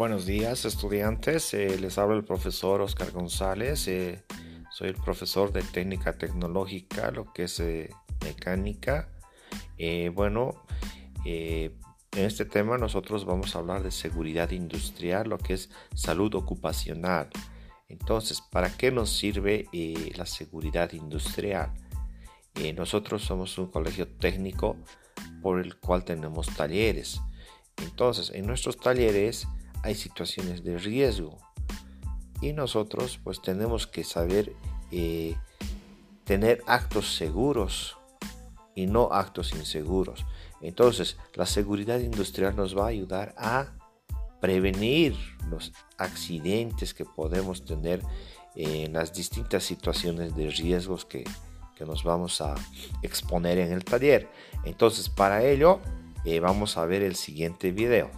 Buenos días estudiantes, eh, les habla el profesor Oscar González, eh, soy el profesor de técnica tecnológica, lo que es eh, mecánica. bueno, en este tema nosotros vamos a hablar de seguridad industrial, lo que es salud ocupacional. Entonces, ¿para qué nos sirve la seguridad industrial? nosotros somos un colegio técnico por el cual tenemos talleres. Entonces, en nuestros talleres hay situaciones de riesgo y nosotros pues tenemos que saber eh, tener actos seguros y no actos inseguros. Entonces, la seguridad industrial nos va a ayudar a prevenir los accidentes que podemos tener en las distintas situaciones de riesgos que, que nos vamos a exponer en el taller. Entonces, para ello, eh, vamos a ver el siguiente video.